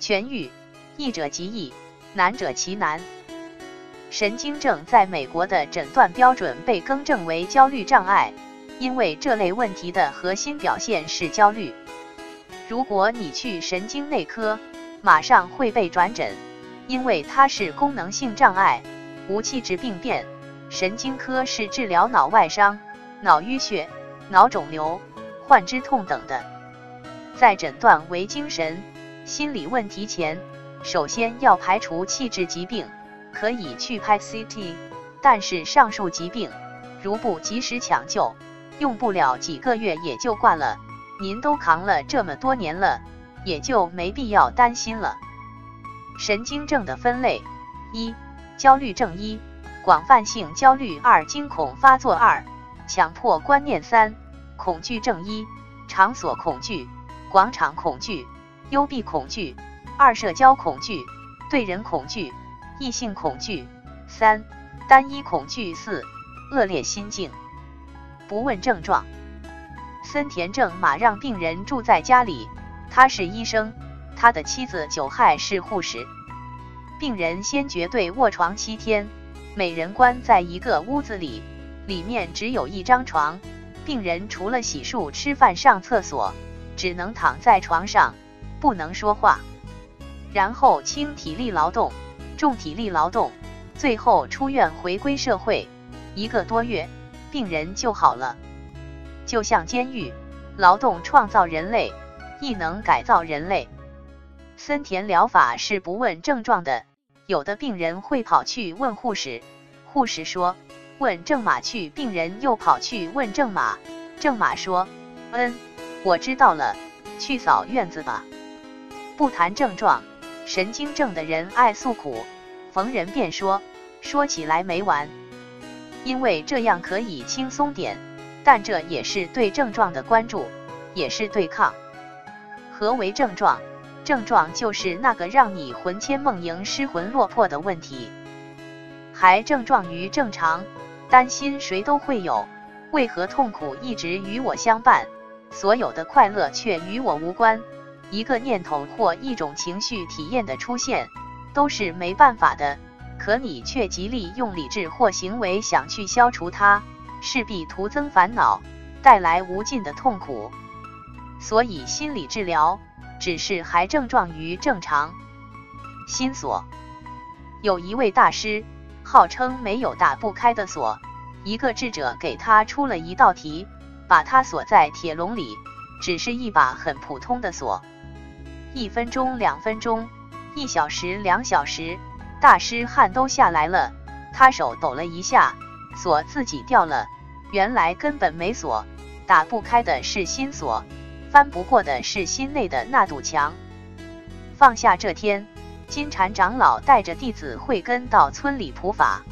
痊愈，易者极易，难者其难。神经症在美国的诊断标准被更正为焦虑障碍，因为这类问题的核心表现是焦虑。如果你去神经内科，马上会被转诊，因为它是功能性障碍，无器质病变。神经科是治疗脑外伤、脑淤血、脑肿瘤、患肢痛等的。在诊断为精神、心理问题前，首先要排除器质疾病。可以去拍 CT，但是上述疾病如不及时抢救，用不了几个月也就挂了。您都扛了这么多年了，也就没必要担心了。神经症的分类：一、焦虑症一、广泛性焦虑二、惊恐发作二、强迫观念三、恐惧症一、场所恐惧、广场恐惧、幽闭恐惧二、社交恐惧、对人恐惧。异性恐惧，三单一恐惧，四恶劣心境。不问症状，森田正马让病人住在家里，他是医生，他的妻子久害是护士。病人先绝对卧床七天，每人关在一个屋子里，里面只有一张床，病人除了洗漱、吃饭、上厕所，只能躺在床上，不能说话。然后轻体力劳动。重体力劳动，最后出院回归社会，一个多月，病人就好了。就像监狱，劳动创造人类，亦能改造人类。森田疗法是不问症状的，有的病人会跑去问护士，护士说问正马去，病人又跑去问正马，正马说嗯，我知道了，去扫院子吧。不谈症状。神经症的人爱诉苦，逢人便说，说起来没完。因为这样可以轻松点，但这也是对症状的关注，也是对抗。何为症状？症状就是那个让你魂牵梦萦、失魂落魄的问题。还症状于正常，担心谁都会有，为何痛苦一直与我相伴？所有的快乐却与我无关。一个念头或一种情绪体验的出现，都是没办法的，可你却极力用理智或行为想去消除它，势必徒增烦恼，带来无尽的痛苦。所以心理治疗只是还症状于正常。心锁，有一位大师号称没有打不开的锁，一个智者给他出了一道题，把它锁在铁笼里，只是一把很普通的锁。一分钟、两分钟、一小时、两小时，大师汗都下来了。他手抖了一下，锁自己掉了。原来根本没锁，打不开的是心锁，翻不过的是心内的那堵墙。放下这天，金蝉长老带着弟子慧根到村里普法。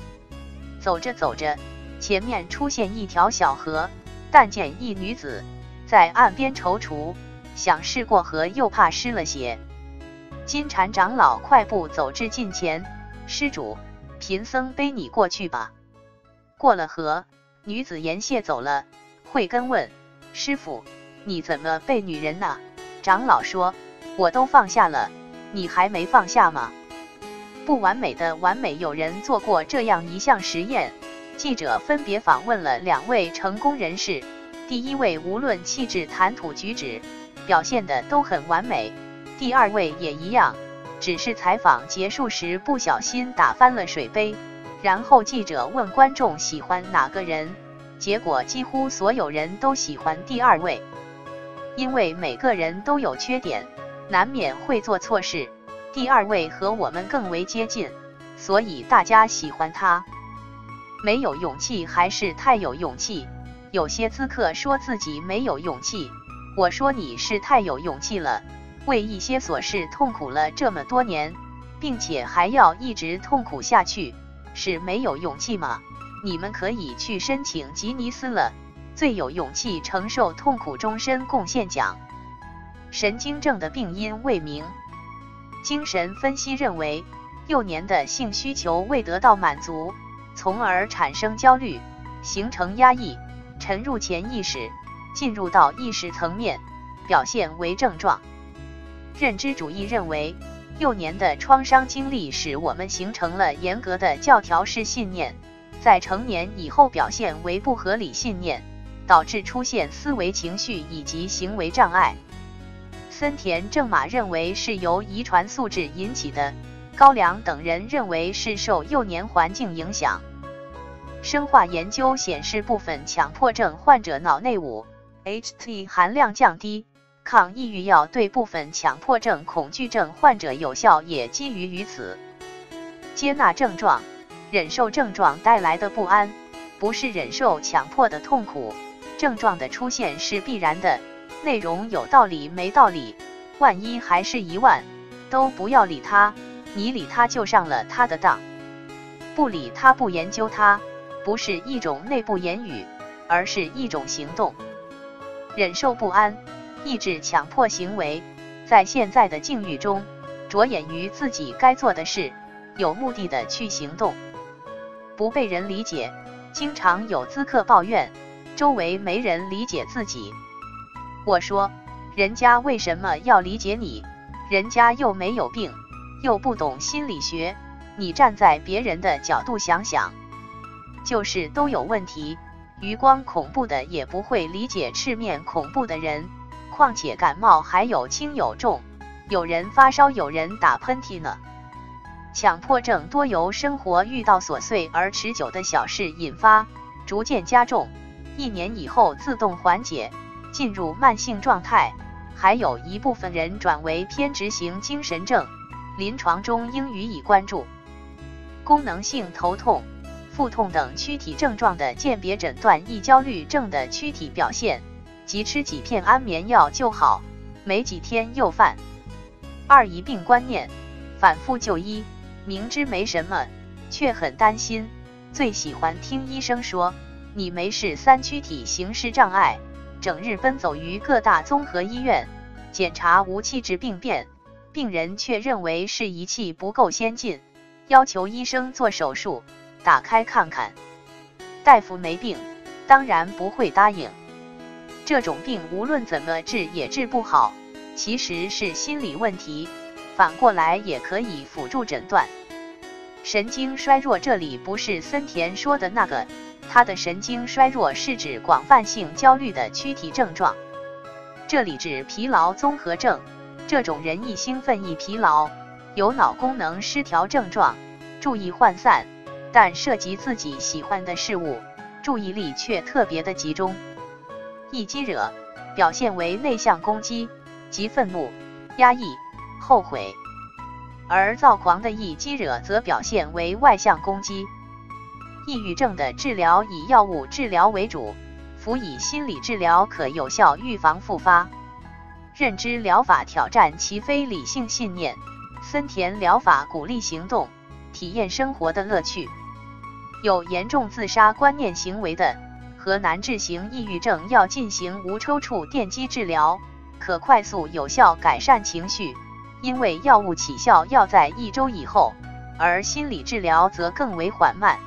走着走着，前面出现一条小河，但见一女子在岸边踌躇。想试过河，又怕湿了鞋。金蝉长老快步走至近前，施主，贫僧背你过去吧。过了河，女子言谢走了。慧根问师傅：“你怎么背女人呢？”长老说：“我都放下了，你还没放下吗？”不完美的完美，有人做过这样一项实验。记者分别访问了两位成功人士，第一位无论气质、谈吐、举止。表现的都很完美，第二位也一样，只是采访结束时不小心打翻了水杯。然后记者问观众喜欢哪个人，结果几乎所有人都喜欢第二位，因为每个人都有缺点，难免会做错事。第二位和我们更为接近，所以大家喜欢他。没有勇气还是太有勇气？有些咨客说自己没有勇气。我说你是太有勇气了，为一些琐事痛苦了这么多年，并且还要一直痛苦下去，是没有勇气吗？你们可以去申请吉尼斯了，最有勇气承受痛苦终身贡献奖。神经症的病因未明，精神分析认为，幼年的性需求未得到满足，从而产生焦虑，形成压抑，沉入潜意识。进入到意识层面，表现为症状。认知主义认为，幼年的创伤经历使我们形成了严格的教条式信念，在成年以后表现为不合理信念，导致出现思维情绪以及行为障碍。森田正马认为是由遗传素质引起的，高良等人认为是受幼年环境影响。生化研究显示，部分强迫症患者脑内五 HT 含量降低。抗抑郁药对部分强迫症、恐惧症患者有效，也基于于此。接纳症状，忍受症状带来的不安，不是忍受强迫的痛苦。症状的出现是必然的，内容有道理没道理，万一还是一万，都不要理他。你理他就上了他的当，不理他不研究他，不是一种内部言语，而是一种行动。忍受不安。抑制强迫行为，在现在的境遇中，着眼于自己该做的事，有目的的去行动，不被人理解，经常有咨客抱怨，周围没人理解自己。我说，人家为什么要理解你？人家又没有病，又不懂心理学，你站在别人的角度想想，就是都有问题。余光恐怖的也不会理解赤面恐怖的人。况且感冒还有轻有重，有人发烧，有人打喷嚏呢。强迫症多由生活遇到琐碎而持久的小事引发，逐渐加重，一年以后自动缓解，进入慢性状态。还有一部分人转为偏执型精神症，临床中应予以关注。功能性头痛、腹痛等躯体症状的鉴别诊断，易焦虑症的躯体表现。即吃几片安眠药就好，没几天又犯。二疑病观念，反复就医，明知没什么，却很担心。最喜欢听医生说你没事，三躯体形式障碍，整日奔走于各大综合医院，检查无气质病变，病人却认为是仪器不够先进，要求医生做手术，打开看看。大夫没病，当然不会答应。这种病无论怎么治也治不好，其实是心理问题。反过来也可以辅助诊断。神经衰弱，这里不是森田说的那个，他的神经衰弱是指广泛性焦虑的躯体症状。这里指疲劳综合症，这种人易兴奋易疲劳，有脑功能失调症状，注意涣散，但涉及自己喜欢的事物，注意力却特别的集中。易激惹表现为内向攻击，即愤怒、压抑、后悔；而躁狂的易激惹则表现为外向攻击。抑郁症的治疗以药物治疗为主，辅以心理治疗可有效预防复发。认知疗法挑战其非理性信念，森田疗法鼓励行动，体验生活的乐趣。有严重自杀观念行为的。和难治型抑郁症要进行无抽搐电击治疗，可快速有效改善情绪，因为药物起效要在一周以后，而心理治疗则更为缓慢。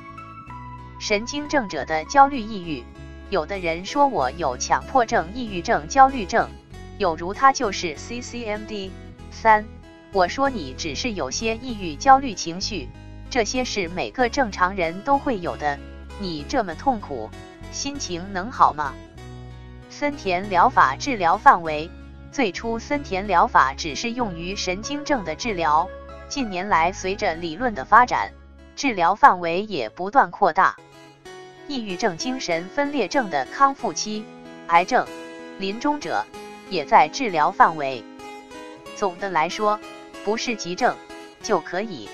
神经症者的焦虑抑郁，有的人说我有强迫症、抑郁症、焦虑症，有如他就是 CCMD 三。我说你只是有些抑郁、焦虑情绪，这些是每个正常人都会有的，你这么痛苦。心情能好吗？森田疗法治疗范围，最初森田疗法只是用于神经症的治疗，近年来随着理论的发展，治疗范围也不断扩大。抑郁症、精神分裂症的康复期，癌症、临终者也在治疗范围。总的来说，不是急症就可以